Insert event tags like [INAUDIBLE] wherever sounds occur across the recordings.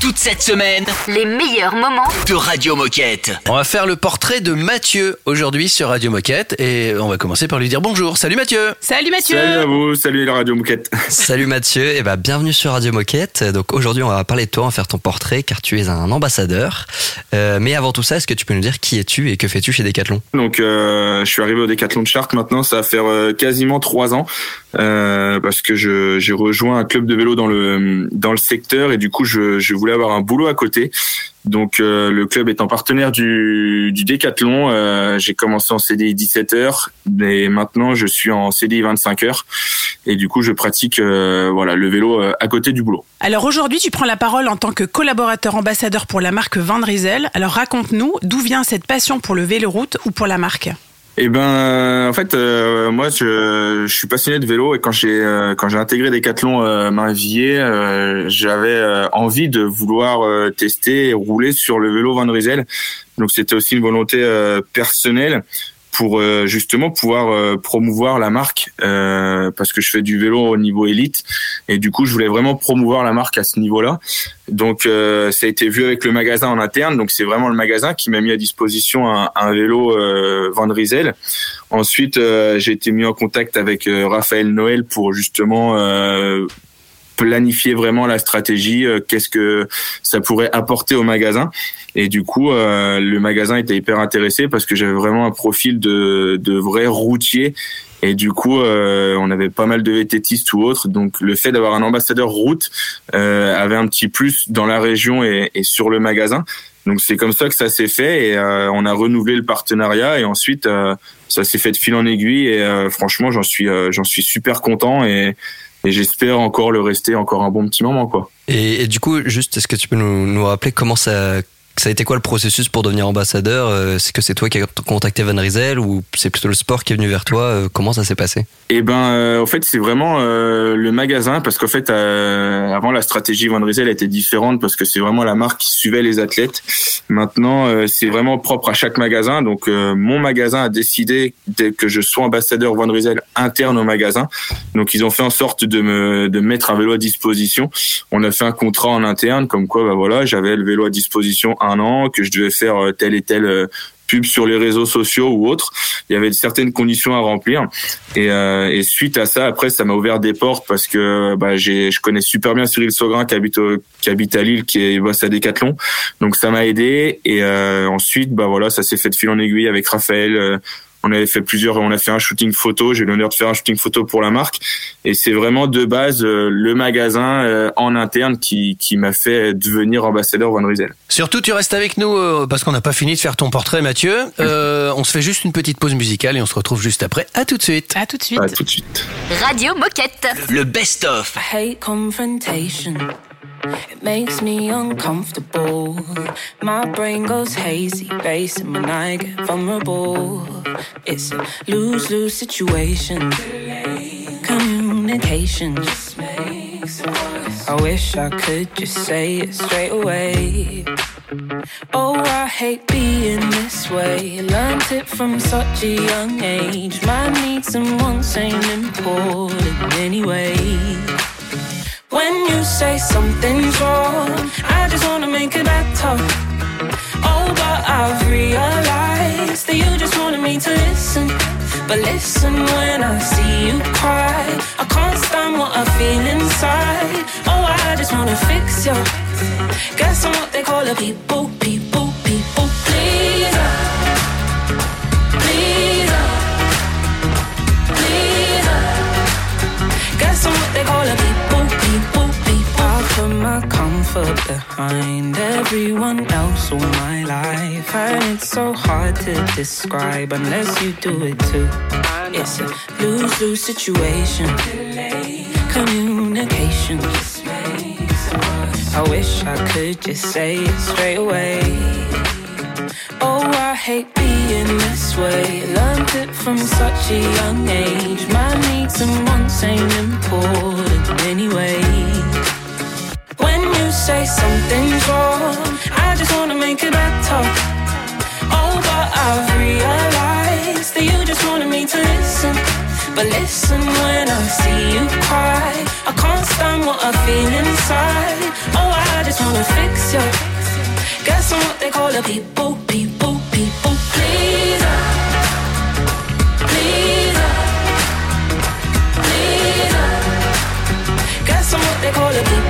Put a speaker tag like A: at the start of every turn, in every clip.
A: toute cette semaine
B: les meilleurs moments
A: de Radio Moquette.
C: On va faire le portrait de Mathieu aujourd'hui sur Radio Moquette et on va commencer par lui dire bonjour. Salut Mathieu.
D: Salut Mathieu.
E: Salut à vous, salut la Radio Moquette. [LAUGHS]
C: Salut Mathieu, et bah bienvenue sur Radio Moquette. Donc aujourd'hui on va parler de toi, on va faire ton portrait car tu es un ambassadeur. Euh, mais avant tout ça, est-ce que tu peux nous dire qui es-tu et que fais-tu chez Decathlon?
E: Donc euh, je suis arrivé au Decathlon de Chartres maintenant, ça va faire euh, quasiment trois ans euh, parce que j'ai rejoint un club de vélo dans le dans le secteur et du coup je, je voulais avoir un boulot à côté. Donc euh, le club étant partenaire du, du Décathlon, euh, j'ai commencé en CDI 17 heures, mais maintenant je suis en CDI 25 heures et du coup je pratique euh, voilà le vélo à côté du boulot.
D: Alors aujourd'hui tu prends la parole en tant que collaborateur ambassadeur pour la marque Van Riesel. Alors raconte-nous d'où vient cette passion pour le vélo route ou pour la marque
E: eh ben, euh, en fait, euh, moi, je, suis passionné de vélo et quand j'ai euh, quand j'ai intégré Decathlon euh, Mainvilliers, j'avais envie de vouloir tester et rouler sur le vélo Van Rysel. Donc, c'était aussi une volonté personnelle pour euh, justement pouvoir euh, promouvoir la marque euh, parce que je fais du vélo au niveau élite et du coup je voulais vraiment promouvoir la marque à ce niveau-là. Donc ça a été vu avec le magasin en interne. Donc c'est vraiment le magasin qui m'a mis à disposition un, un vélo Van Rysel. Ensuite j'ai été mis en contact avec Raphaël Noël pour justement planifier vraiment la stratégie, euh, qu'est-ce que ça pourrait apporter au magasin. Et du coup, euh, le magasin était hyper intéressé parce que j'avais vraiment un profil de, de vrai routier. Et du coup, euh, on avait pas mal de vététistes ou autres. Donc, le fait d'avoir un ambassadeur route avait un petit plus dans la région et, et sur le magasin. Donc, c'est comme ça que ça s'est fait et on a renouvelé le partenariat. Et ensuite, ça s'est fait de fil en aiguille. Et franchement, j'en suis, j'en suis super content. Et et j'espère encore le rester encore un bon petit moment quoi.
C: Et, du coup, juste, est-ce que tu peux nous, nous rappeler comment ça ça a été quoi le processus pour devenir ambassadeur euh, C'est que c'est toi qui as contacté Van Riesel ou c'est plutôt le sport qui est venu vers toi euh, Comment ça s'est passé
E: Eh ben, euh, en fait, c'est vraiment le magasin parce qu'en fait, avant la stratégie Van Riesel était différente parce que c'est vraiment la marque qui suivait les athlètes. Maintenant, c'est vraiment propre à chaque magasin. Donc, mon magasin a décidé que je sois ambassadeur Van Riesel interne au magasin. Donc, ils ont fait en sorte de me de mettre un vélo à disposition. On a fait un contrat en interne, comme quoi, bah voilà, j'avais le vélo à disposition un que je devais faire euh, telle et telle euh, pub sur les réseaux sociaux ou autres. Il y avait certaines conditions à remplir. Et, euh, et suite à ça, après, ça m'a ouvert des portes parce que bah, j'ai, je connais super bien Cyril Saugrin qui habite, qui habite à Lille, qui est boss à Decathlon. Donc ça m'a aidé. Et ensuite, bah voilà, ça s'est fait de fil en aiguille avec Raphaël on avait fait plusieurs, on a fait un shooting photo. J'ai eu l'honneur de faire un shooting photo pour la marque. Et c'est vraiment de base euh, le magasin euh, en interne qui, qui m'a fait devenir ambassadeur Van Riesel.
C: Surtout, tu restes avec nous euh, parce qu'on n'a pas fini de faire ton portrait, Mathieu. on se fait juste une petite pause musicale et on se retrouve juste après. À tout de suite.
D: À tout de suite.
E: À tout de suite.
B: Radio Moquette.
A: Le best-of.
F: confrontation. It makes me uncomfortable. My brain goes hazy, racing when I get vulnerable. It's a lose lose situation. Communication just makes I wish I could just say it straight away. Oh, I hate being this way. Learned it from such a young age. My needs and wants ain't important anyway. When you say something's wrong, I just wanna make it better. Oh, but I've realized that you just wanted me to listen. But listen when I see you cry. I can't stand what I feel inside. Oh, I just wanna fix you. Guess I'm what they call a people, people, people pleaser. Pleaser. Comfort behind everyone else all my life. And it's so hard to describe unless you do it too. It's a lose lose situation. Communication. I wish I could just say it straight away. Oh, I hate being this way. Learned it from such a young age. My needs and wants ain't important anyway say something's wrong. I just wanna make it better. Oh, but I've realized that you just wanted me to listen. But listen when I see you cry. I can't stand what I feel inside. Oh, I just wanna fix you. Guess I'm what they call a people, people, people Please, please, please. Guess I'm what they call a people.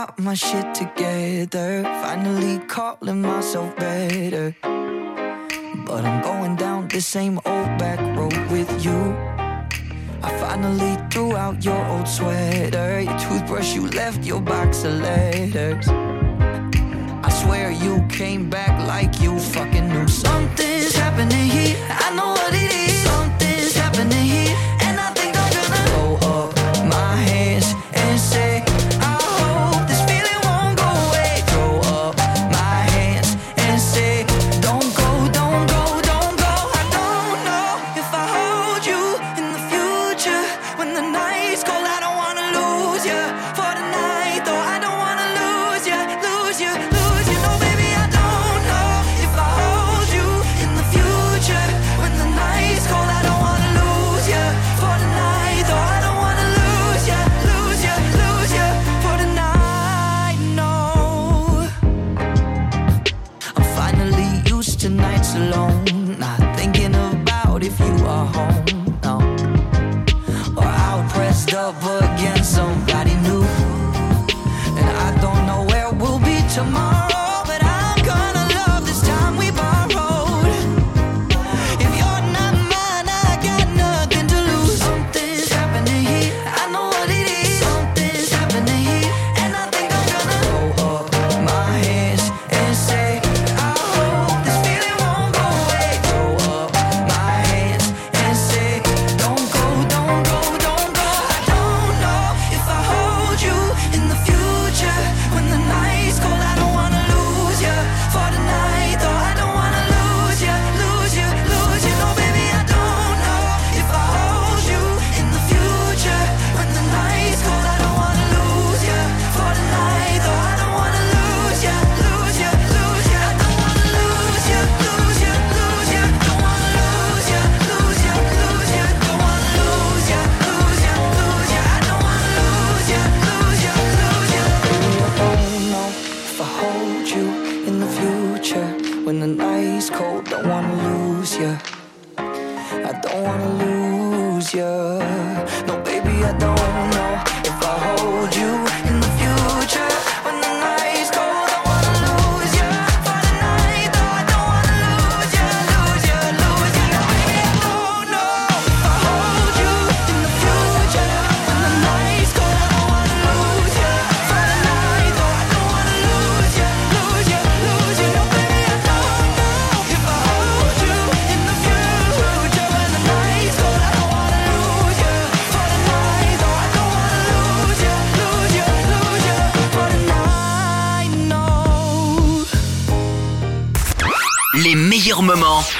G: got my shit together. Finally calling myself better. But I'm going down the same old back road with you. I finally threw out your old sweater. Your toothbrush, you left your box of letters. I swear you came back like you fucking knew something's happening here. I know what it is.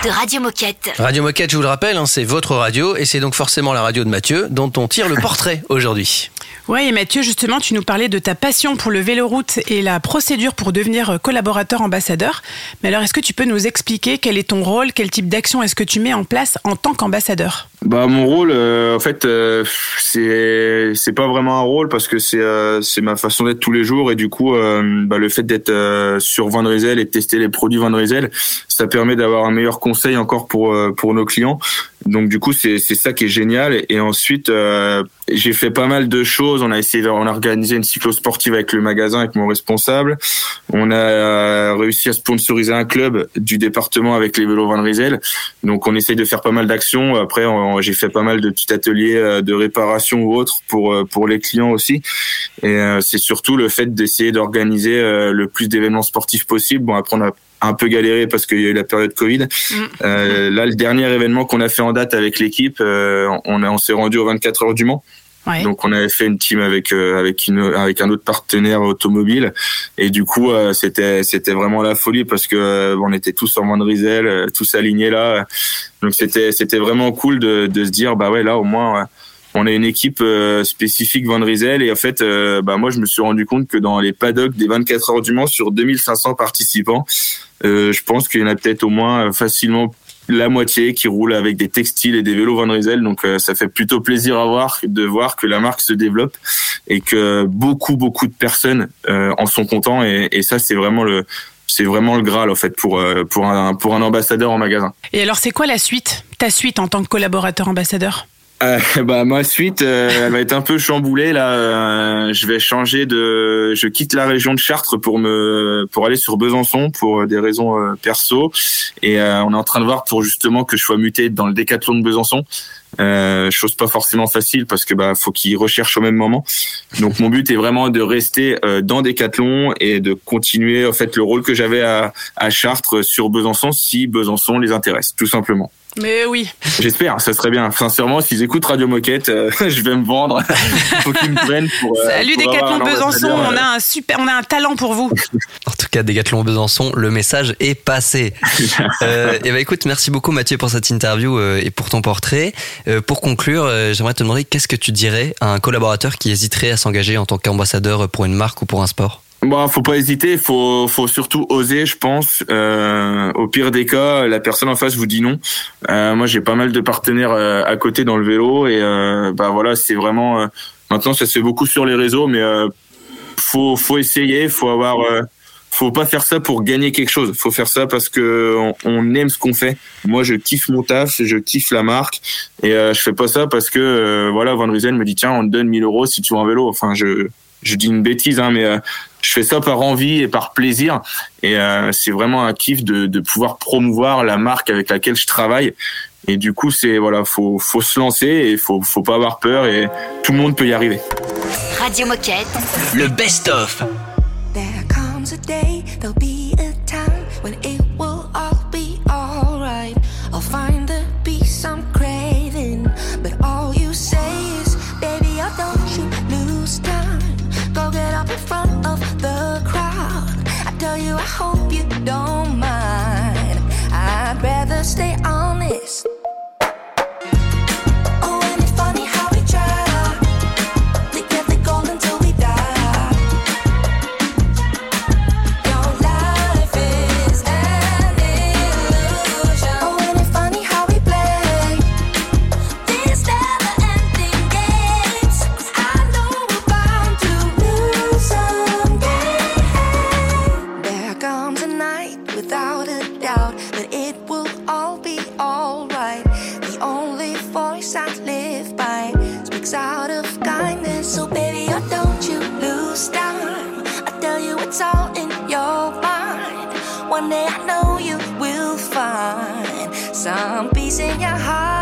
B: De Radio Moquette.
H: Radio Moquette, je vous le rappelle, hein, c'est votre radio et c'est donc forcément la radio de Mathieu dont on tire le portrait [LAUGHS] aujourd'hui.
D: Ouais, et Mathieu, justement, tu nous parlais de ta passion pour le véloroute et la procédure pour devenir collaborateur ambassadeur. Mais alors, est-ce que tu peux nous expliquer quel est ton rôle, quel type d'action est-ce que tu mets en place en tant qu'ambassadeur?
E: Bah mon rôle, euh, en fait, euh, c'est c'est pas vraiment un rôle parce que c'est euh, c'est ma façon d'être tous les jours et du coup, euh, bah, le fait d'être euh, sur Van Rysel et de tester les produits Van Rysel, ça permet d'avoir un meilleur conseil encore pour euh, pour nos clients. Donc du coup, c'est c'est ça qui est génial. Et ensuite, euh, j'ai fait pas mal de choses. On a essayé, on a organisé une cyclo-sportive avec le magasin, avec mon responsable. On a euh, réussi à sponsoriser un club du département avec les vélos Van Rysel. Donc on essaye de faire pas mal d'actions. Après, j'ai fait pas mal de petits ateliers euh, de réparation ou autres pour pour les clients aussi. Et c'est surtout le fait d'essayer d'organiser le plus d'événements sportifs possible. Bon, après on a un peu galéré parce qu'il y a eu la période Covid. Euh, là, le dernier événement qu'on a fait en date avec l'équipe, euh, on, on s'est rendu aux 24 heures du Mans.
D: Ouais.
E: Donc on avait fait une team avec euh, avec une avec un autre partenaire automobile et du coup euh, c'était c'était vraiment la folie parce que euh, on était tous en Van Rysel, euh, tous alignés là. Donc c'était c'était vraiment cool de de se dire bah ouais là au moins on a une équipe euh, spécifique Van Rysel et en fait euh, bah moi je me suis rendu compte que dans les paddocks des 24 heures du Mans sur 2500 participants, euh, je pense qu'il y en a peut-être au moins euh, facilement la moitié qui roule avec des textiles et des vélos Van Rysel. Donc euh, ça fait plutôt plaisir à voir de voir que la marque se développe et que beaucoup beaucoup de personnes euh, en sont contents et, et ça c'est vraiment le c'est vraiment le graal en fait pour pour un pour un ambassadeur en magasin.
D: Et alors, c'est quoi la suite Ta suite en tant que collaborateur ambassadeur?
E: Euh, bah ma suite, euh, elle va être un peu chamboulée là. Euh, je vais changer de, je quitte la région de Chartres pour me pour aller sur Besançon pour des raisons euh, perso et euh, on est en train de voir pour justement que je sois muté dans le décathlon de Besançon. Euh, chose pas forcément facile parce que bah faut qu'ils recherchent au même moment. Donc mon but est vraiment de rester euh, dans Décathlon et de continuer en fait le rôle que j'avais à Chartres sur Besançon si Besançon les intéresse tout simplement.
D: Mais oui.
E: J'espère, ça serait bien. Sincèrement, s'ils écoutent Radio Moquette, euh, [LAUGHS] je vais me vendre. Faut qu'ils me prennent pour. euh,
D: Salut
E: pour
D: Décathlon Besançon, on a un super, on a un talent pour vous. [LAUGHS]
C: En tout cas, Décathlon Besançon, le message est passé. [LAUGHS] euh, et bah écoute, merci beaucoup Mathieu pour cette interview et pour ton portrait. Euh, pour conclure, j'aimerais te demander qu'est-ce que tu dirais à un collaborateur qui hésiterait à s'engager en tant qu'ambassadeur pour une marque ou pour un sport?
E: Bon, faut pas hésiter, faut faut surtout oser, je pense. Euh, au pire des cas, la personne en face vous dit non. Euh, moi, j'ai pas mal de partenaires euh, à côté dans le vélo et bah voilà, c'est vraiment. maintenant, ça se fait beaucoup sur les réseaux, mais faut faut essayer, faut avoir. faut pas faire ça pour gagner quelque chose. Faut faire ça parce que on, aime ce qu'on fait. Moi, je kiffe mon taf, je kiffe la marque, et je fais pas ça parce que voilà, Van Rysel me dit tiens, on te donne 1000 euros si tu veux un vélo. Enfin, je je dis une bêtise, hein, mais je fais ça par envie et par plaisir. Et euh, c'est vraiment un kiff de, de pouvoir promouvoir la marque avec laquelle je travaille. Et du coup, c'est voilà, faut faut se lancer et faut faut pas avoir peur et tout le monde peut y arriver.
B: Radio Moquette.
A: Le best-of.
G: There comes a day, there'll be don't mind. I'd rather stay honest.
I: it's all in your mind. One day I know you will find some peace in your heart.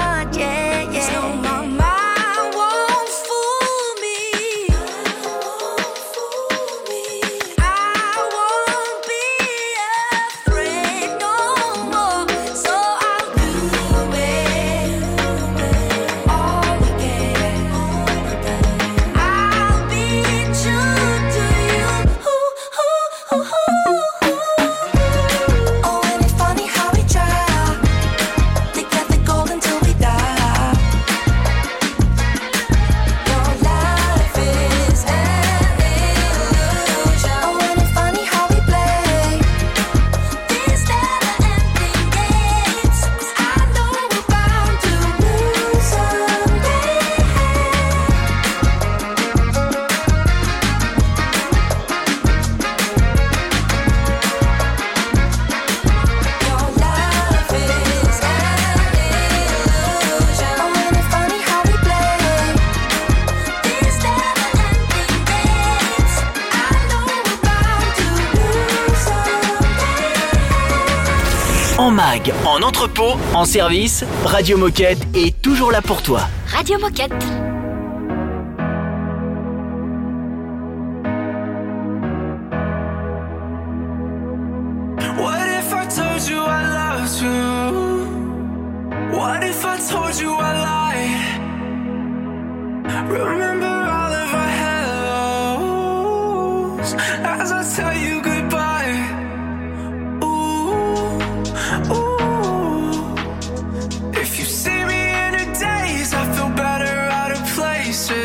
J: En service, Radio Moquette est toujours là pour toi.
K: Radio Moquette.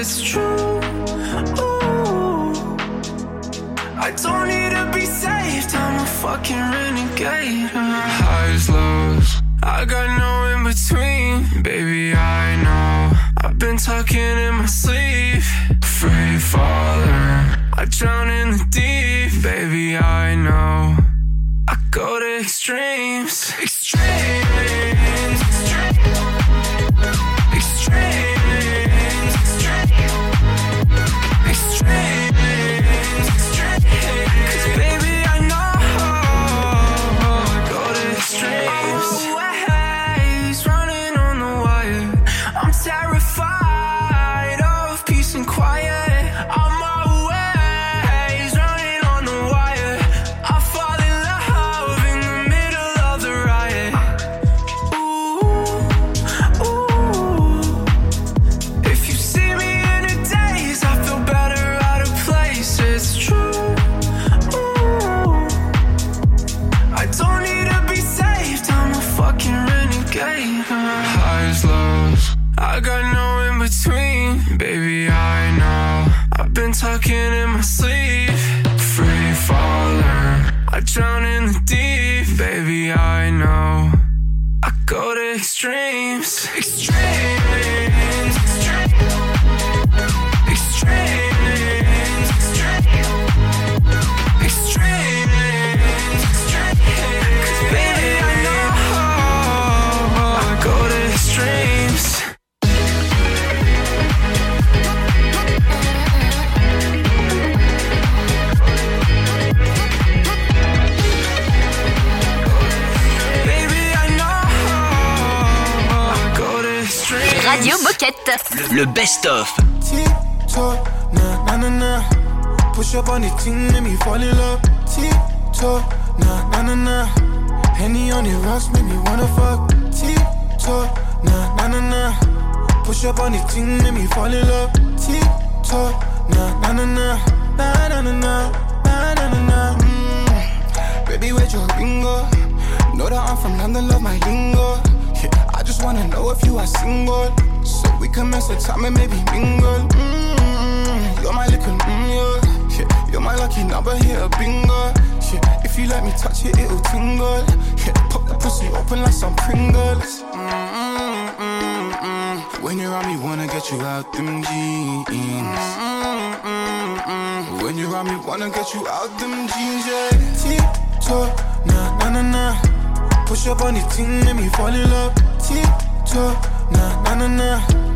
B: It's true. Ooh. I don't need to be saved. I'm a fucking renegade. Highs, lows. I got no in between. Baby, I know. I've been talking in my sleep. Free falling. I drown in the deep. Baby, I know. I go to extremes. Extremes. dreams.
K: Radio Moquette.
J: Le best-of.
L: Push up on the team, let me fall in love. Tiptoe, nah, nah, nah, nah. Henny on the rocks, make me wanna fuck. Tiptoe, nah, nah, nah, nah. Push up on the team, let me fall in love. Tiptoe, nah, nah, nah, nah. Nah, nah, nah, nah. Nah, nah, nah, nah. Mm. Baby, where's your bingo? Know that I'm from London, love my lingo. Yeah, I just wanna know if you are single. We mess with time and maybe mingle. Mm, you're my little mm, yeah. yeah. You're my lucky number here, bingo. Yeah, if you let me touch it, it'll tingle. Yeah, pop the pussy open like some Pringles. Mm, mm, mm, mm. When you're on me, wanna get you out them jeans. Mm, mm, mm. When you're on me, wanna get you out them jeans, yeah. Tiptoe, nah, nah, nah, nah. Push up on the team, let me fall in love. Tiptoe, nah, nah, nah, nah.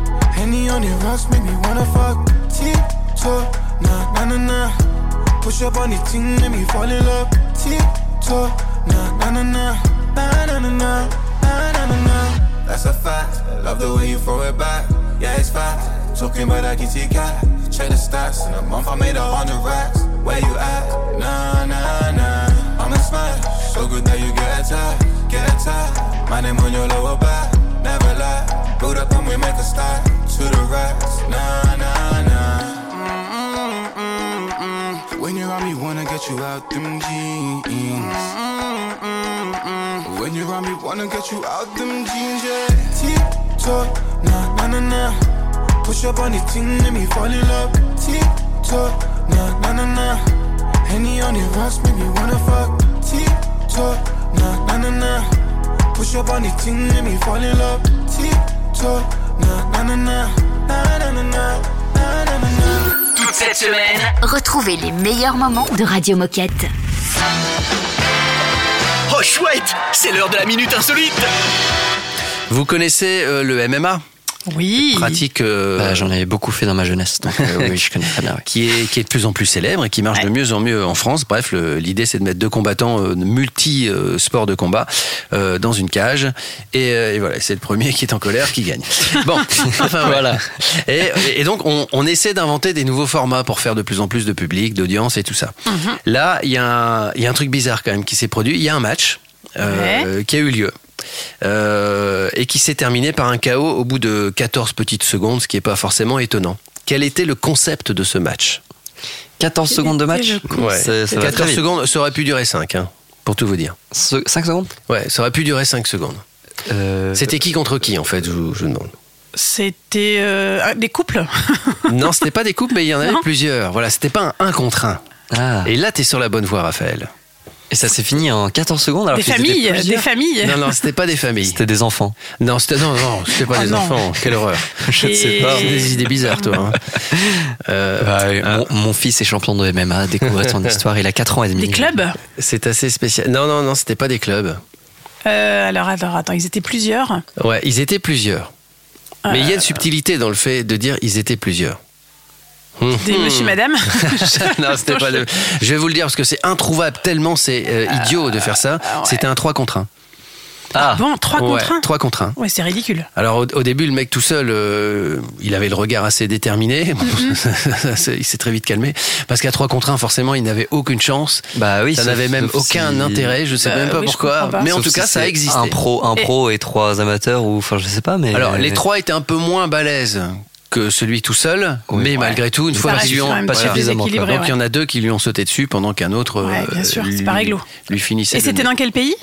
L: Henny on the rocks, make me wanna fuck. Tiptoe, nah, nah, nah, nah. Push up on the team, let me fall in love. Tiptoe, nah, nah, nah, nah. Nah, nah, nah, nah. Nah, nah, nah, nah. that's a fact. Love the way you throw it back, yeah, it's fact. Talking about that kitty cat, check the stats. In a month I made a hundred racks. Where you at? Nah, nah, nah. I'm a smash, so good that you get attacked, get attacked. My name on your lower back, never lie. Build up and we make a start to the racks. Nah, nah, nah. Mm-mm-mm-mm. When you're on me, wanna get you out them jeans. When you're on me, wanna get you out them jeans, yeah. Tip-top, nah, nah, nah, nah. Push up on the thing, let me fall in love. Tip-top, nah, nah, nah, nah. Henny on the rocks, make me wanna fuck. Tip-top, nah, nah, nah, nah. Push up on the thing, let me fall in love. Tip-top,
A: Toute cette semaine,
B: Retrouvez les meilleurs moments de Radio Moquette.
A: oh chouette, c'est l'heure de la minute insolite.
H: Vous connaissez euh, le MMA
D: Oui.
H: Pratique euh,
C: Bah, J'en avais beaucoup fait dans ma jeunesse, donc euh, [LAUGHS] oui, je connais très bien. oui.
H: qui est, qui est de plus en plus célèbre et qui marche de mieux en mieux en France. Bref, le- l'idée c'est de mettre deux combattants euh, multi-sports de combat euh, dans une cage. Et, euh, et voilà, c'est le premier qui est en colère qui gagne. Bon, [LAUGHS] enfin voilà. Et, et donc on, on essaie d'inventer des nouveaux formats pour faire de plus en plus de public, d'audience et tout ça. Là, il y, a un- il y a un truc bizarre quand même qui s'est produit. Il y a un match euh, qui a eu lieu. Euh, et qui s'est terminé par un KO au bout de 14 petites secondes, ce qui n'est pas forcément étonnant. Quel était le concept de ce match?
C: 14 secondes de match
H: Ouais.
C: Ça va très
H: 14
C: vite.
H: secondes, ça aurait pu durer 5, hein, pour tout vous dire.
C: 5 secondes?
H: Ouais, ça aurait pu durer 5 secondes.
C: Euh,
H: C'était qui contre qui, en fait, je vous, je vous demande?
D: C'était euh, des couples. [LAUGHS]
H: Non, c'était pas des couples, mais il y en avait
D: Non.
H: plusieurs. Voilà, c'était pas un 1 contre 1.
C: Ah.
H: Et là, t'es sur la bonne voie, Raphaël.
C: Et ça s'est fini en 14 secondes alors
D: Des familles, des familles.
H: Non, non, c'était pas des familles.
C: C'était des enfants.
H: Non, c'était non, non, c'était pas
D: Oh
H: des
D: non.
H: enfants. Quelle horreur. [LAUGHS]
C: Je ne sais pas.
H: C'est des idées bizarres, toi. hein. Euh,
C: Bah,
H: euh,
C: mon, mon fils est champion de MMA, découvrez son [LAUGHS] histoire, il a 4 ans et demi.
D: Des clubs
H: c'est assez spécial. Non, non, non, c'était pas des clubs.
D: Euh, Alors, alors, attends, ils étaient plusieurs.
H: Ouais, ils étaient plusieurs. Mais il y a une
D: Euh,
H: subtilité dans le fait de dire ils étaient plusieurs.
D: Des monsieur, madame. [LAUGHS]
H: non, c'était pas le. Je vais vous le dire parce que c'est introuvable tellement c'est euh, idiot de faire ça.
D: ouais.
H: C'était un 3 contre 1.
C: Ah,
D: Bon, 3 contre 1.
H: 3 contre 1.
D: Ouais, c'est ridicule.
H: Alors au, au début, le mec tout seul, euh, il avait le regard assez déterminé. [LAUGHS] Bon,
D: Mm-hmm.
H: ça, il s'est très vite calmé parce qu'à 3 contre 1, forcément, il n'avait aucune chance.
C: bah oui,
H: ça n'avait même aucun
C: si-
H: intérêt. Je sais
D: Bah
H: même pas
D: oui,
H: pourquoi.
D: pas.
H: Mais en
C: sauf
H: tout
C: si
H: cas, ça existait.
C: Un pro, un
D: Et-
C: pro et trois amateurs ou enfin je sais pas mais
H: Alors les trois étaient un peu moins balèzes que celui tout seul,
C: Oui.
H: mais
C: Ouais.
H: malgré tout, une
D: Ça
H: fois
D: reste
H: qu'ils lui ont
D: quand même
C: pas suffisamment,
H: Donc il y
D: ouais.
H: en a deux qui lui ont sauté dessus pendant qu'un autre
D: Ouais,
H: euh,
D: bien sûr, c'est
H: lui,
D: pas réglo.
H: lui finissait.
D: Et c'était dans quel pays?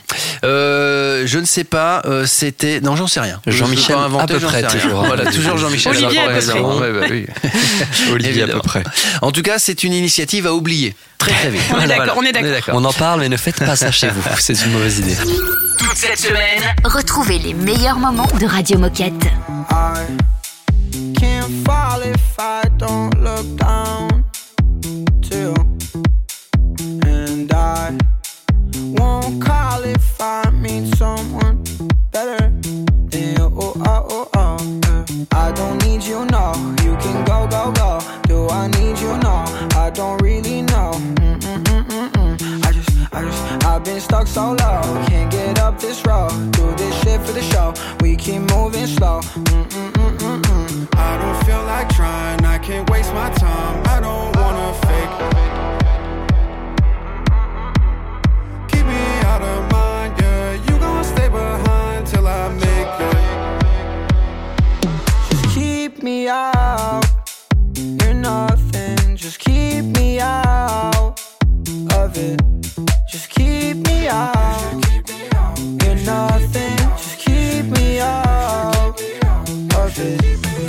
H: Euh, Je ne sais pas. euh, c'était non, j'en sais rien.
C: Jean-Michel,
H: Je
C: à peu près, toujours.
H: Voilà, toujours [LAUGHS] Jean-Michel. [LAUGHS]
D: Olivier, à peu près.
H: Ouais, bah oui.
C: Olivier à peu près.
H: En tout cas, c'est une initiative à oublier très très [LAUGHS] vite.
D: On est d'accord, on est d'accord.
C: On en parle mais ne faites pas ça chez vous, c'est une mauvaise idée.
A: Toute cette semaine,
B: Retrouvez les meilleurs moments de Radio Moquette.
G: Can't fall if I don't look down to you. And I won't call if I meet someone better. Oh, oh, oh, oh. I don't need you, no. You can go, go, go. Do I need you? No. I don't really know. Mm-mm-mm-mm-mm. I just, I just, I've been stuck so low. Can't get up this road. Do this shit for the show. We keep moving slow. Mm-mm-mm-mm-mm. I don't feel like trying. I can't waste my time. I don't wanna fake. Keep me out of mind, yeah. You gon' stay behind till I make it. Just keep me out. You're nothing. Just keep me out of it. Just keep me out. You're nothing. Just keep me out of it.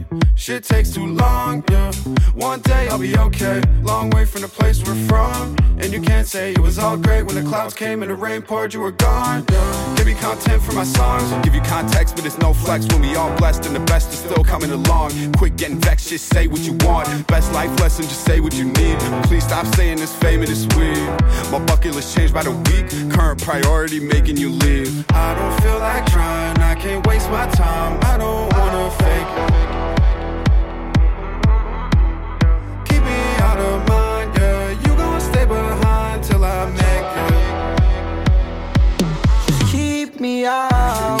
M: Shit takes too long, yeah. One day I'll be okay. Long way from the place we're from. And you can't say it was all great when the clouds came and the rain poured, you were gone. Yeah. Give me content for my songs. Give you context, but it's no flex when we all blessed and the best is still coming along. Quit getting vexed, just say what you want. Best life lesson, just say what you need. Please stop saying this fame and it's weird. My bucket list changed by the week. Current priority making you leave. I don't feel like trying, I can't waste my time. I don't wanna fake. You gon' stay behind till I make it. Keep me out.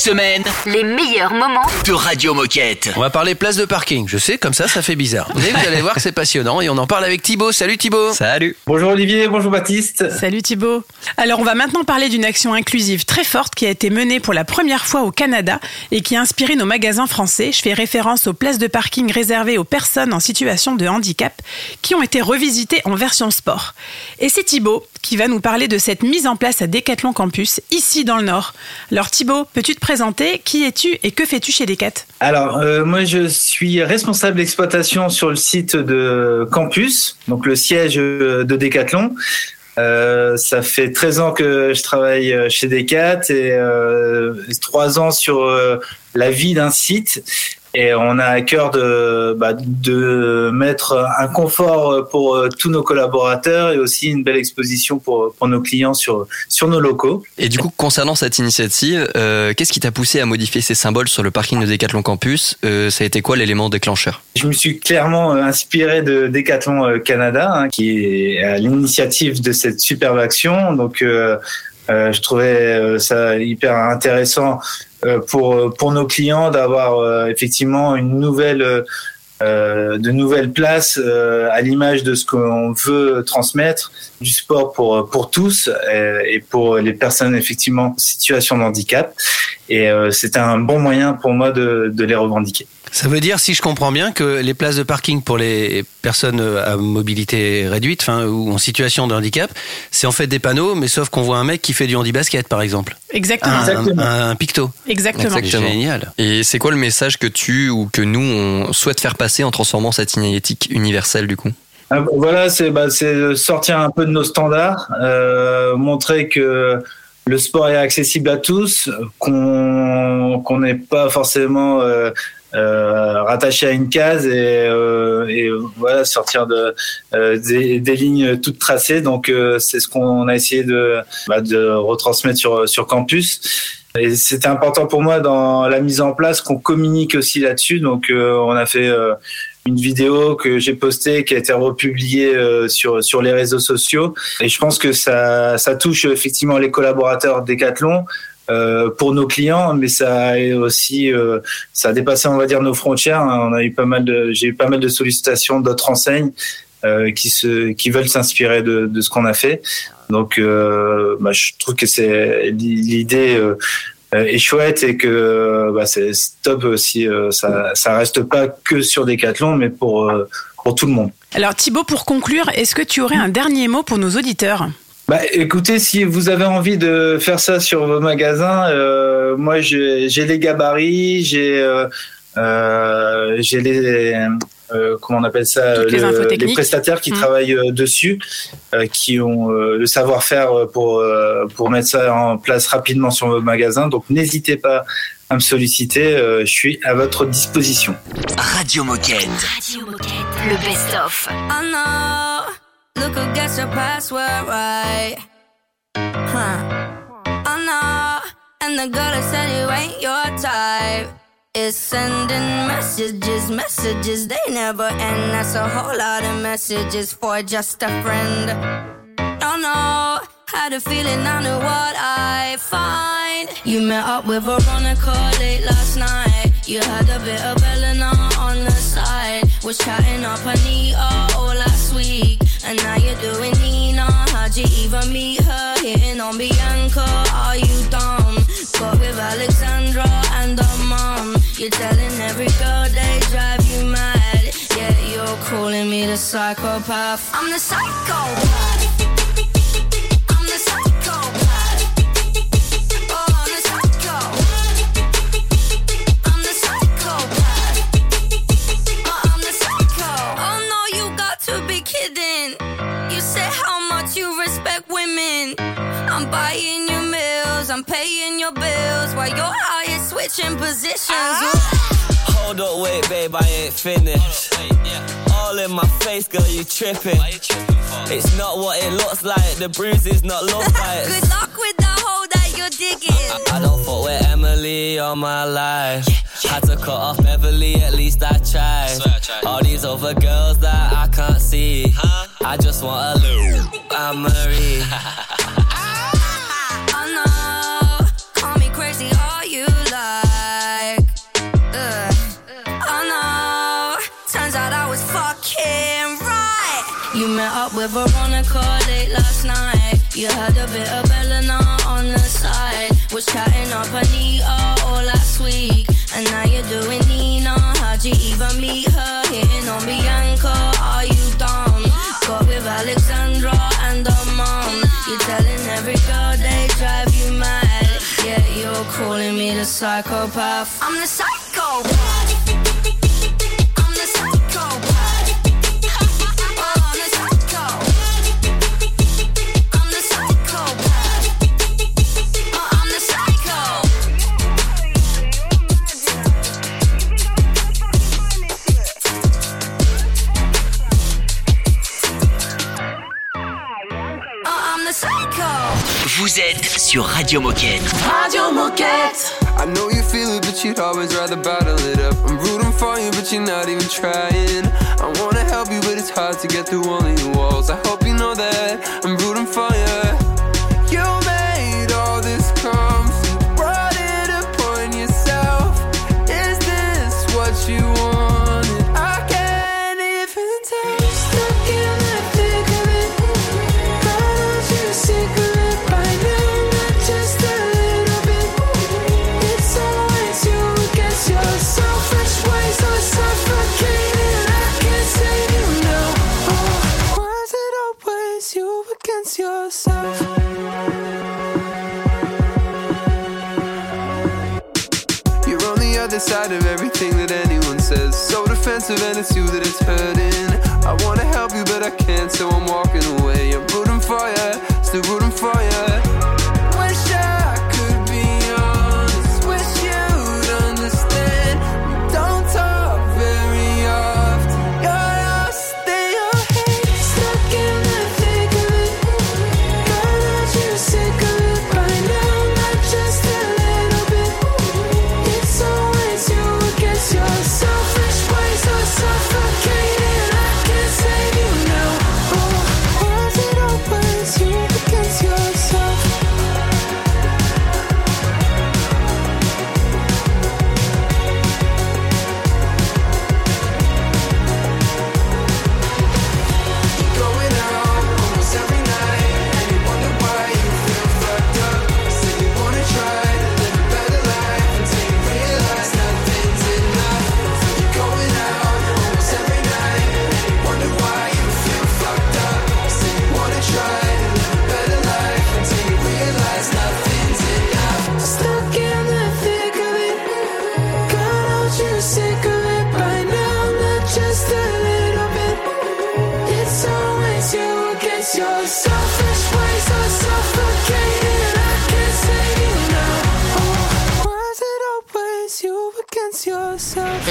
N: Semaine,
K: Les moments
N: de Radio Moquette.
H: On va parler place de parking. Je sais, comme ça, ça fait bizarre. Mais vous allez voir que c'est passionnant et on en parle avec Thibaut. Salut Thibaut.
C: Salut.
O: Bonjour Olivier, bonjour Baptiste.
D: Salut Thibaut. Alors on va maintenant parler d'une action inclusive très forte qui a été menée pour la première fois au Canada et qui a inspiré nos magasins français. Je fais référence aux places de parking réservées aux personnes en situation de handicap qui ont été revisitées en version sport. Et c'est Thibaut qui va nous parler de cette mise en place à Decathlon Campus, ici dans le Nord. Alors Thibaut, peux-tu te présenter? Qui es-tu et que fais-tu chez Decat?
O: Alors euh, moi je suis responsable d'exploitation sur le site de Campus, donc le siège euh, de Decathlon. Euh, ça fait 13 ans que je travaille chez Decat et euh, 3 ans sur la vie d'un site. Et on a à cœur de, bah, de mettre un confort pour euh, tous nos collaborateurs et aussi une belle exposition pour, pour nos clients sur, sur nos locaux.
C: Et du coup, concernant cette initiative, euh, qu'est-ce qui t'a poussé à modifier ces symboles sur le parking de Decathlon Campus? Euh, Ça a été quoi l'élément déclencheur?
O: Je me suis clairement inspiré de Decathlon Canada, hein, qui est à l'initiative de cette superbe action. Donc, euh, je trouvais ça hyper intéressant pour pour nos clients d'avoir euh, effectivement une nouvelle euh, euh, de nouvelles places euh, à l'image de ce qu'on veut transmettre du sport pour pour tous euh, et pour les personnes effectivement en situation de handicap et euh, c'était un bon moyen pour moi de, de les revendiquer.
H: Ça veut dire, si je comprends bien, que les places de parking pour les personnes à mobilité réduite, enfin, ou en situation de handicap, c'est en fait des panneaux, mais sauf qu'on voit un mec qui fait du handi-basket, par exemple.
D: Exactement.
H: Un,
O: Exactement.
H: un- un picto.
D: Exactement.
C: Exactement.
H: Génial.
C: Et c'est quoi le message que tu ou que nous on souhaite faire passer en transformant cette inétique universelle du coup?
O: Ah, bah, Voilà, c'est bah, sortir un peu de nos standards, euh, montrer que le sport est accessible à tous, qu'on qu'on n'est pas forcément euh, euh, rattaché à une case et, euh, et voilà sortir de euh, des, des lignes toutes tracées. Donc euh, c'est ce qu'on a essayé de bah, de retransmettre sur sur campus. Et c'était important pour moi dans la mise en place qu'on communique aussi là-dessus. Donc euh, on a fait une vidéo que j'ai postée qui a été republiée sur sur les réseaux sociaux et je pense que ça ça touche effectivement les collaborateurs Decathlon pour nos clients mais ça a aussi euh, ça a dépassé on va dire nos frontières on a eu pas mal de j'ai eu pas mal de sollicitations d'autres enseignes euh, qui se qui veulent s'inspirer de ce qu'on a fait. Donc euh, bah, je trouve que c'est l'idée euh, euh, est chouette et que bah, c'est top si euh, ça ça reste pas que sur Decathlon mais pour euh, pour tout le monde.
D: Alors Thibaut, pour conclure, est-ce que tu aurais un dernier mot pour nos auditeurs?
O: Bah écoutez, si vous avez envie de faire ça sur vos magasins, euh, moi j'ai j'ai les gabarits, j'ai euh, euh, j'ai les euh, comment on appelle ça
D: les techniques.
O: prestataires qui
D: Mm.
O: travaillent euh, dessus, euh, qui ont euh, le savoir-faire pour euh, pour mettre ça en place rapidement sur vos magasins. Donc n'hésitez pas à me solliciter, euh, je suis à votre disposition.
N: Radio Moquette.
K: Radio Moquette, le best-of.
P: I know. Look who gets your password right. Huh. Oh, I know. And the girl that said you ain't your type is sending messages, messages they never end. That's a whole lot of messages for just a friend. Oh no, had a feeling I knew what I find. You met up with Veronica late last night. You had a bit of Eleanor on the side. Was chatting up Anita week. And now you're doing Nina. How'd you even meet her? Hitting on Bianca. Are you dumb? Got with Alexandra and her mom. You're telling every girl they drive you mad. Yeah, you're calling me the psychopath. I'm the psychopath. I'm buying your meals, I'm paying your bills while you're out here switching positions. Ah.
Q: Hold up, wait, babe, I ain't finished. All in my face, girl, you tripping. It's not what it looks like, the bruises not look [LAUGHS] like.
P: Good luck with the hole that you're digging.
Q: I don't fuck with Emily all my life. Had to cut off Beverly, at least I tried. All these other girls that I can't see. I just want a little I'm Marie. [LAUGHS]
P: met up with Veronica late last night. You had a bit of Elena on the side. Was chatting up Anita all last week. And now you're doing Nina. How'd you even meet her? Hitting on Bianca. Are you dumb? Got with Alexandra and her mom. You're telling every girl they drive you mad. Yeah, you're calling me the psychopath. I'm the psychopath.
A: Vous êtes sur Radio Moquette.
P: Radio Moquette.
R: I know you feel it, but you'd always rather bottle it up. I'm rooting for you, but you're not even trying. I wanna help you, but it's hard to get through all of your walls. I hope you know that I'm of everything that anyone says. So defensive, and it's you that it's hurting. I wanna help you, but I can't, so I'm walking away. I'm rooting for you, still rooting for you.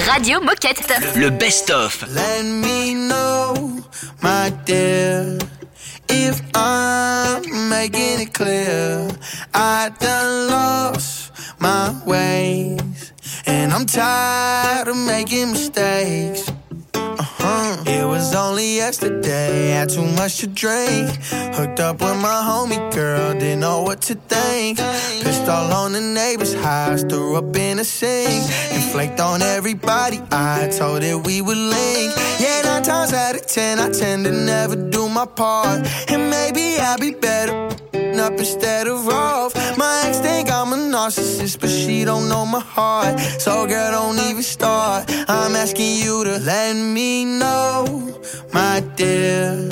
B: Radio Moquette.
A: Le best-of.
R: Let me know, my dear, if I'm making it clear. I done lost my ways, and I'm tired of making mistakes. It was only yesterday, I had too much to drink. Hooked up with my homie girl, didn't know what to think. Pissed all on the neighbor's house, threw up in the sink. And flaked on everybody, I told it we would link. Yeah, nine times out of ten, I tend to never do my part. And maybe I'll be better up instead of off. My ex think I'm a narcissist, but she don't know my heart. So girl, don't even start. I'm asking you to let me know, my dear.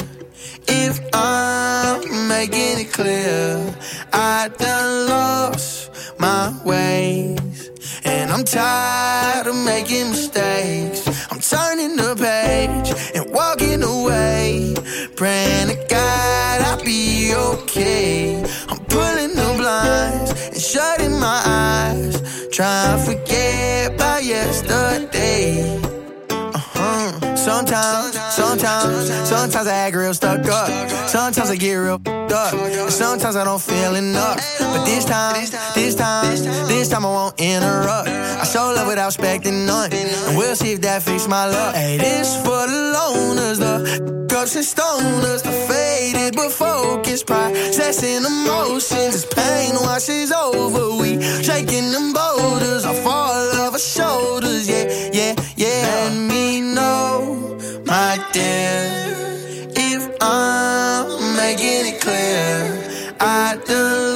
R: If I'm making it clear, I done lost my ways. And I'm tired of making mistakes. I'm turning the page and walking away. Praying to God I'll be okay. I'm pulling the blinds and shutting my eyes. Trying to forget about yesterday. Sometimes, sometimes, sometimes I act real stuck up. Sometimes I get real up. And sometimes I don't feel enough. But this time, this time, this time I won't interrupt. I show love without expecting none. And we'll see if that fixes my luck. Hey, this for the loners, the cups and stoners, the faded but focused, processing emotions. As pain washes over, we shaking them boulders off all of our shoulders. Yeah, yeah, yeah. Let me if I'm making it clear, I'd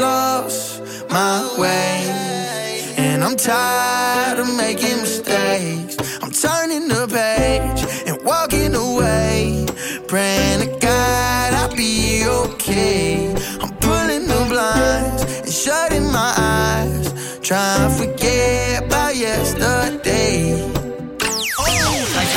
R: lost my way. And I'm tired of making mistakes. I'm turning the page and walking away. Praying to God I'll be okay. I'm pulling the blinds and shutting my eyes. Trying to forget about yesterday.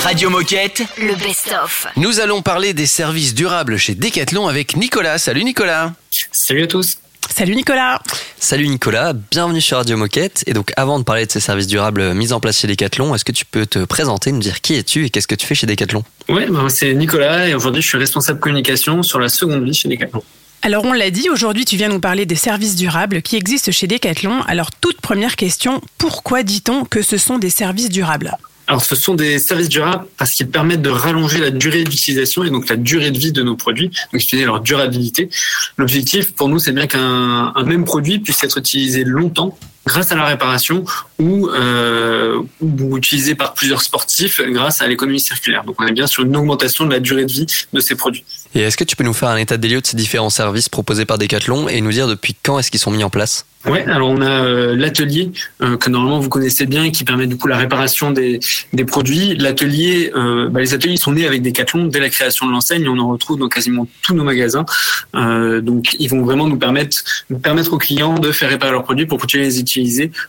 A: Radio Moquette.
B: Le best-of.
H: Nous allons parler des services durables chez Decathlon avec Nicolas. Salut Nicolas.
S: Salut à tous.
D: Salut Nicolas.
C: Salut Nicolas, bienvenue sur Radio Moquette. Et donc avant de parler de ces services durables mis en place chez Decathlon, est-ce que tu peux te présenter, nous dire qui es-tu et qu'est-ce que tu fais chez Decathlon?
S: Ouais, ben, c'est Nicolas et aujourd'hui je suis responsable communication sur la seconde vie chez Decathlon.
D: Alors on l'a dit, aujourd'hui tu viens nous parler des services durables qui existent chez Decathlon. Alors toute première question, pourquoi dit-on que ce sont des services durables?
S: Alors, ce sont des services durables parce qu'ils permettent de rallonger la durée d'utilisation et donc la durée de vie de nos produits, donc expliquer leur durabilité. L'objectif pour nous, c'est bien qu'un un même produit puisse être utilisé longtemps grâce à la réparation ou, euh, ou utilisé par plusieurs sportifs grâce à l'économie circulaire. Donc, on est bien sur une augmentation de la durée de vie de ces produits.
C: Et est-ce que tu peux nous faire un état des lieux de ces différents services proposés par Decathlon et nous dire depuis quand est-ce qu'ils sont mis en place?
S: Ouais, alors on a euh, l'atelier euh, que normalement vous connaissez bien, qui permet du coup la réparation des, des produits. L'atelier, euh, bah, les ateliers sont nés avec Decathlon dès la création de l'enseigne. On en retrouve dans quasiment tous nos magasins. Donc ils vont vraiment nous permettre, nous permettre aux clients de faire réparer leurs produits pour continuer les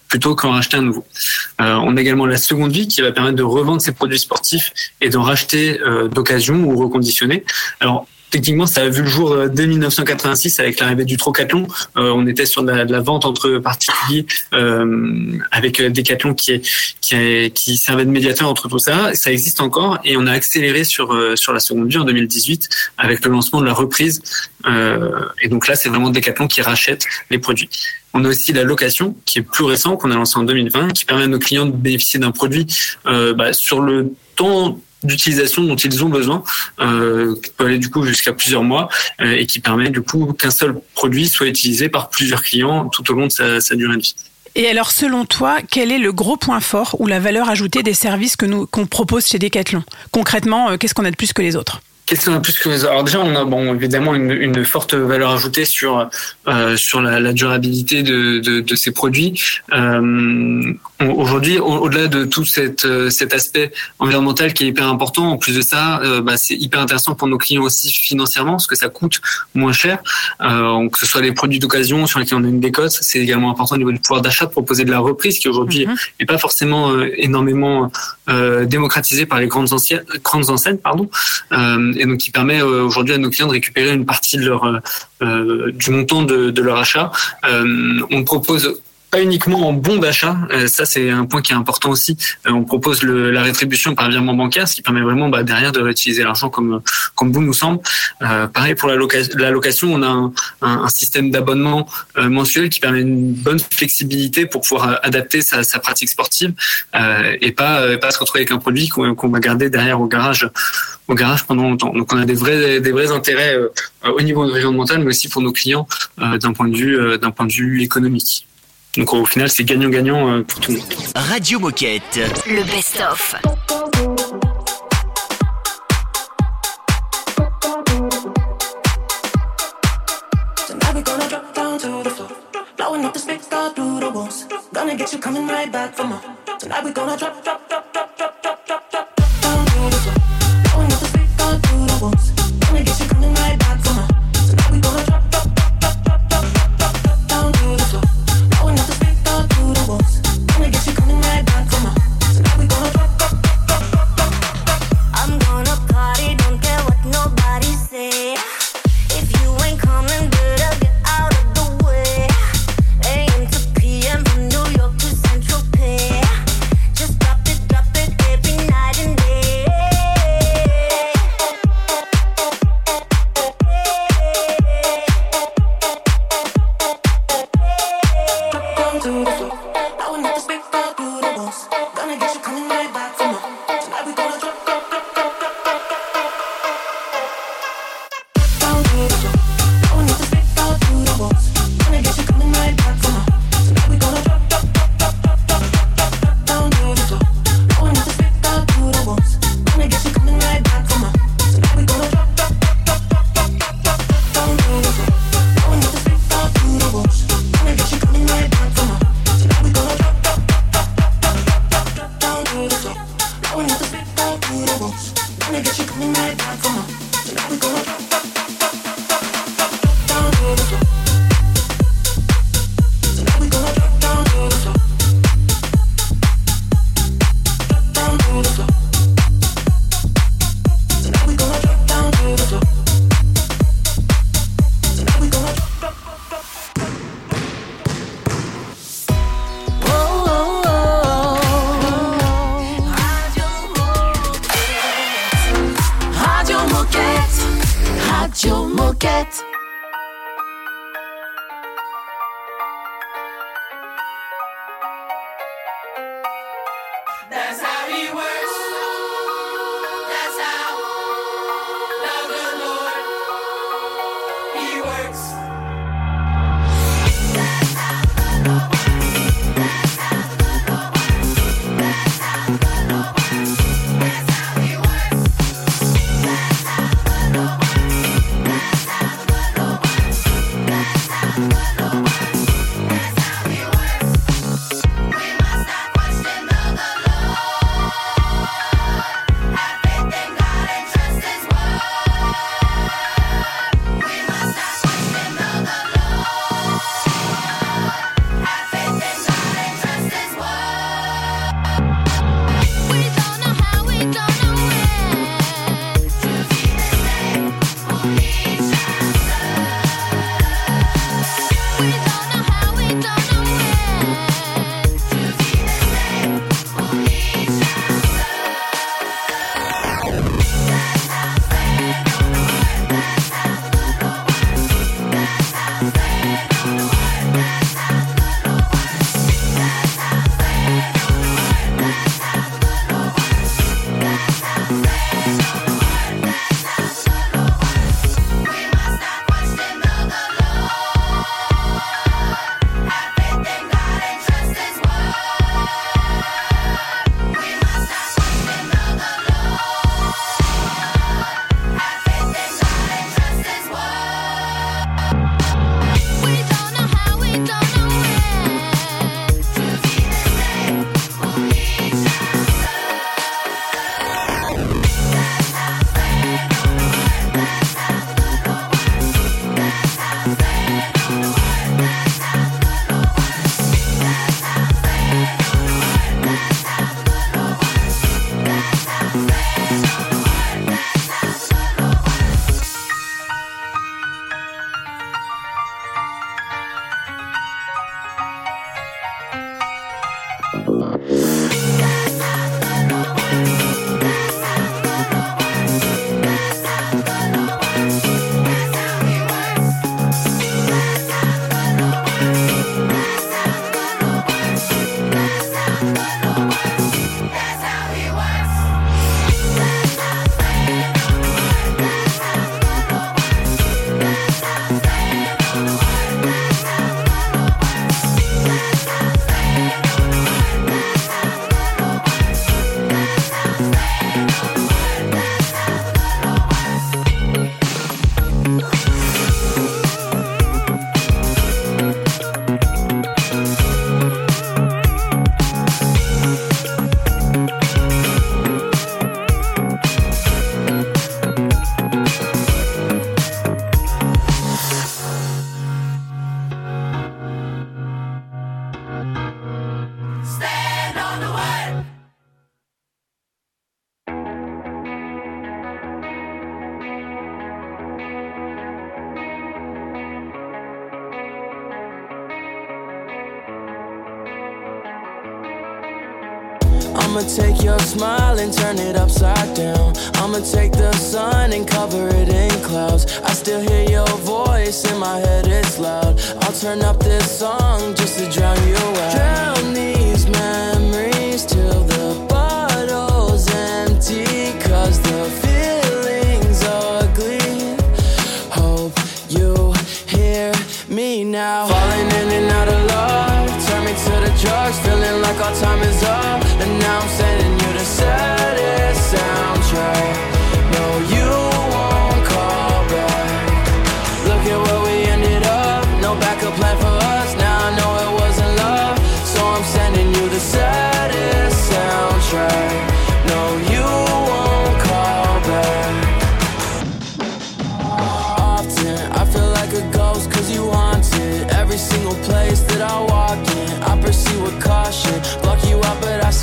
S: plutôt qu'en racheter un nouveau. Euh, on a également la seconde vie qui va permettre de revendre ces produits sportifs et d'en racheter euh, d'occasion ou reconditionnés. Alors Techniquement, ça a vu le jour euh, dès 1986 avec l'arrivée du Trocathlon. Euh, on était sur de la, vente entre particuliers euh, avec euh, Decathlon qui, est, qui, qui servait de médiateur entre tout ça. Ça existe encore et on a accéléré sur, sur la seconde vie en 2018 avec le lancement de la reprise. Et donc là, c'est vraiment Decathlon qui rachète les produits. On a aussi la location qui est plus récent, qu'on a lancé en 2020, qui permet à nos clients de bénéficier d'un produit bah, sur le temps d'utilisation dont ils ont besoin, euh, qui peut aller du coup jusqu'à plusieurs mois euh, et qui permet du coup qu'un seul produit soit utilisé par plusieurs clients tout au long de sa, durée de vie.
D: Et alors selon toi, quel est le gros point fort ou la valeur ajoutée des services que nous qu'on propose chez Decathlon? Concrètement, euh, qu'est-ce qu'on a de plus que les autres?
S: Qu'est-ce qu'on a plus que Alors déjà, on a bon évidemment une, une forte valeur ajoutée sur euh, sur la, la durabilité de, de, de, ces produits. Euh, Aujourd'hui, au- au-delà de tout cet, euh, cet aspect environnemental qui est hyper important, en plus de ça, euh, bah, c'est hyper intéressant pour nos clients aussi financièrement parce que ça coûte moins cher. Euh, que ce soit les produits d'occasion sur lesquels on a une décote, c'est également important au niveau du pouvoir d'achat de proposer de la reprise qui aujourd'hui n'est pas forcément énormément euh, démocratisée par les grandes, anciennes, grandes enseignes, pardon, et donc qui permet euh, aujourd'hui à nos clients de récupérer une partie de leur euh, euh, du montant de, leur achat. On propose uniquement en bon d'achat, euh, ça c'est un point qui est important aussi. Euh, on propose la rétribution par virement bancaire, ce qui permet vraiment bah, derrière de réutiliser l'argent comme comme bon nous semble. Euh, pareil pour la, loca- la location, on a un, système d'abonnement mensuel qui permet une bonne flexibilité pour pouvoir adapter sa, pratique sportive et pas se retrouver avec un produit qu'on va garder derrière au garage pendant longtemps. Donc on a des vrais intérêts au niveau environnemental, mais aussi pour nos clients d'un point de vue économique. Donc au final, c'est gagnant-gagnant euh, pour tout le monde.
A: Radio Moquette,
B: le best-of.
T: Gonna get you coming right back for more. Tonight we gonna drop, drop.
U: I'ma take your smile and turn it upside down. I'ma take the sun and cover it in clouds. I still hear your voice in my head, it's loud. I'll turn up this song just to drown you out. Drown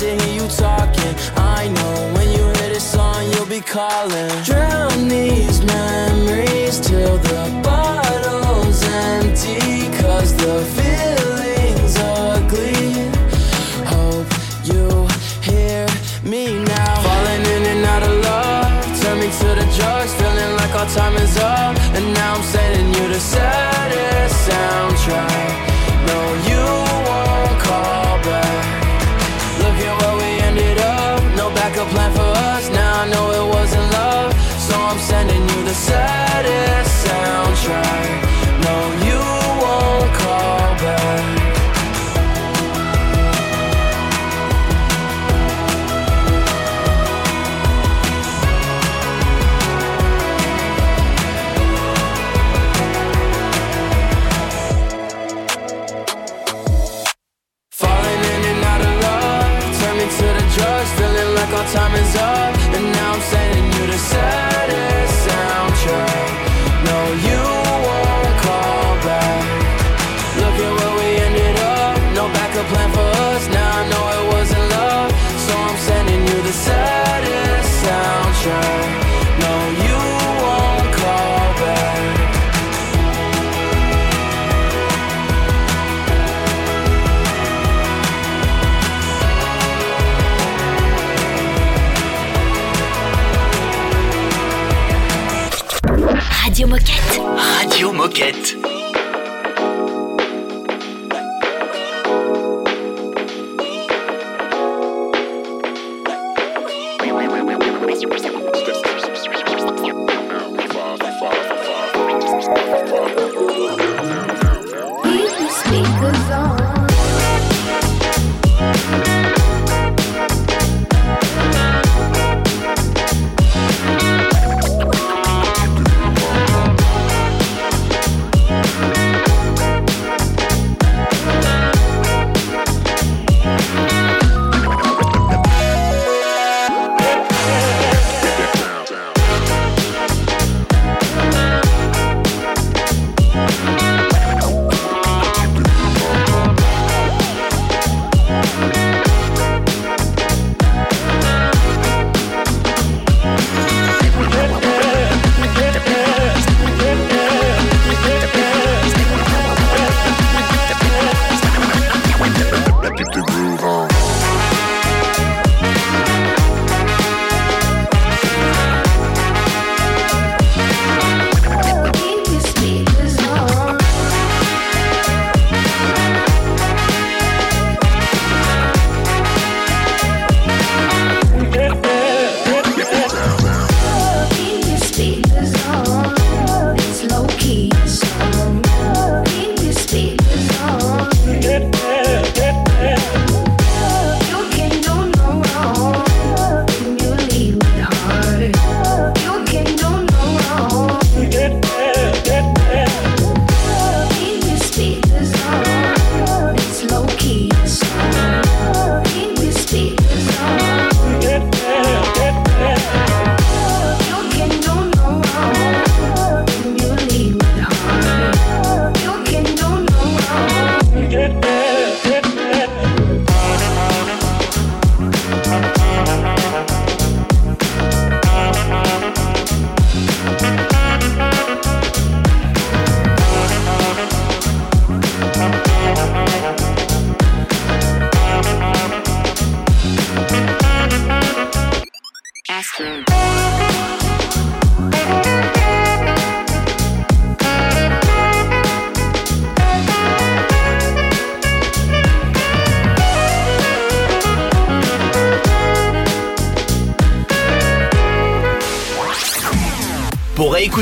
U: I hear you talking. I know when you hear this song, you'll be calling. Drown these memories till the bottle's empty, cause the feeling's ugly. Hope you hear me now. Falling in and out of love, turn me to the drugs, feeling like our time is up. And now I'm sending you the saddest soundtrack. Backup plan for us. Now I know it wasn't love. So I'm sending you the saddest soundtrack.